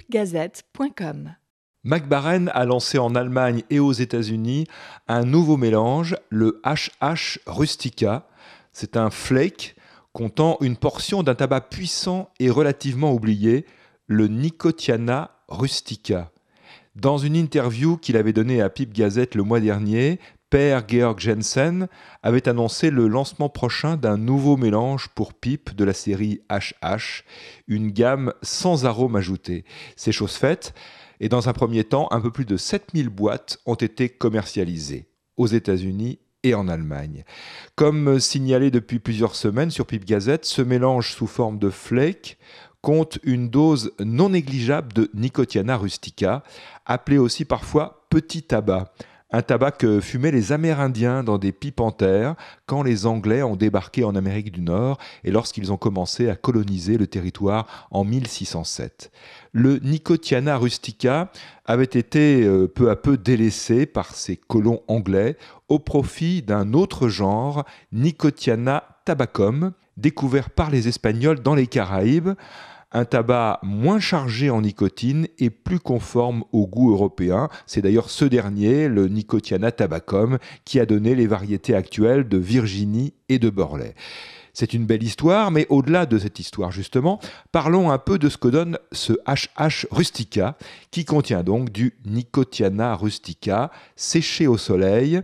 pipegazette.com. McBaren a lancé en Allemagne et aux États-Unis un nouveau mélange, le HH Rustica. C'est un flake comptant une portion d'un tabac puissant et relativement oublié, le Nicotiana rustica. Dans une interview qu'il avait donnée à Pip Gazette le mois dernier, Per Georg Jensen avait annoncé le lancement prochain d'un nouveau mélange pour pipe de la série HH, une gamme sans arômes ajoutés. C'est chose faite, et dans un premier temps, un peu plus de 7000 boîtes ont été commercialisées aux États-Unis et en Allemagne. Comme signalé depuis plusieurs semaines sur Pip Gazette, ce mélange sous forme de flake compte une dose non négligeable de Nicotiana rustica, appelée aussi parfois petit tabac un tabac que fumaient les Amérindiens dans des pipes en terre quand les Anglais ont débarqué en Amérique du Nord et lorsqu'ils ont commencé à coloniser le territoire en 1607. Le Nicotiana rustica avait été euh, peu à peu délaissé par ces colons anglais au profit d'un autre genre, Nicotiana tabacum, découvert par les Espagnols dans les Caraïbes, un tabac moins chargé en nicotine et plus conforme au goût européen. C'est d'ailleurs ce dernier, le Nicotiana tabacum, qui a donné les variétés actuelles de Virginie et de Burley. C'est une belle histoire, mais au-delà de cette histoire justement, parlons un peu de ce que donne ce HH rustica, qui contient donc du Nicotiana rustica séché au soleil,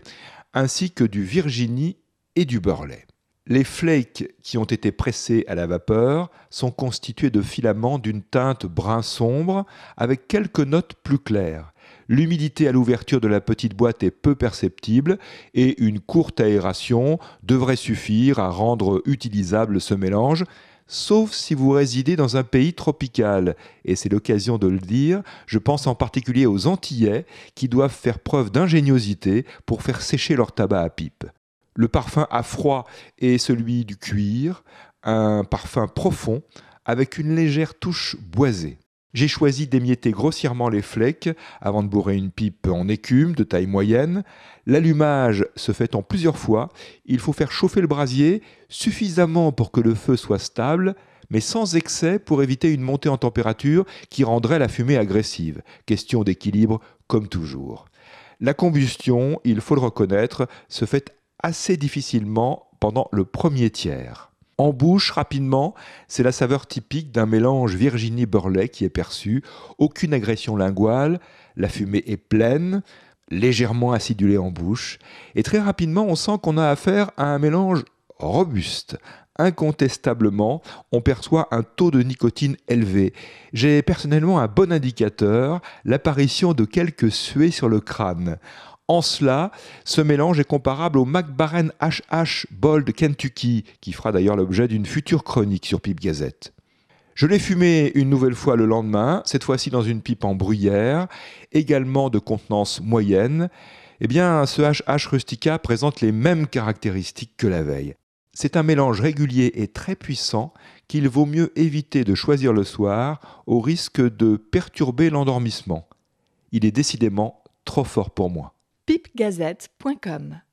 ainsi que du Virginie et du Burley. Les flakes qui ont été pressés à la vapeur sont constitués de filaments d'une teinte brun sombre avec quelques notes plus claires. L'humidité à l'ouverture de la petite boîte est peu perceptible et une courte aération devrait suffire à rendre utilisable ce mélange, sauf si vous résidez dans un pays tropical. Et c'est l'occasion de le dire, je pense en particulier aux Antillais qui doivent faire preuve d'ingéniosité pour faire sécher leur tabac à pipe. Le parfum à froid est celui du cuir, un parfum profond avec une légère touche boisée. J'ai choisi d'émietter grossièrement les flecs avant de bourrer une pipe en écume de taille moyenne. L'allumage se fait en plusieurs fois. Il faut faire chauffer le brasier suffisamment pour que le feu soit stable, mais sans excès pour éviter une montée en température qui rendrait la fumée agressive. Question d'équilibre comme toujours. La combustion, il faut le reconnaître, se fait assez difficilement pendant le premier tiers. En bouche, rapidement, c'est la saveur typique d'un mélange Virginie-Burley qui est perçu, aucune agression linguale, la fumée est pleine, légèrement acidulée en bouche, et très rapidement on sent qu'on a affaire à un mélange robuste. Incontestablement, on perçoit un taux de nicotine élevé. J'ai personnellement un bon indicateur, l'apparition de quelques suées sur le crâne. En cela, ce mélange est comparable au McBaren HH Bold Kentucky, qui fera d'ailleurs l'objet d'une future chronique sur Pipe Gazette. Je l'ai fumé une nouvelle fois le lendemain, cette fois-ci dans une pipe en bruyère, également de contenance moyenne. Eh bien, ce HH Rustica présente les mêmes caractéristiques que la veille. C'est un mélange régulier et très puissant qu'il vaut mieux éviter de choisir le soir au risque de perturber l'endormissement. Il est décidément trop fort pour moi pipegazette.com